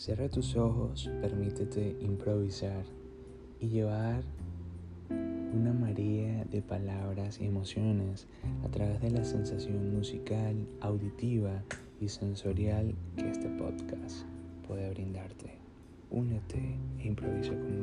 Cierra tus ojos, permítete improvisar y llevar una marea de palabras y emociones a través de la sensación musical, auditiva y sensorial que este podcast puede brindarte. Únete e improvisa conmigo.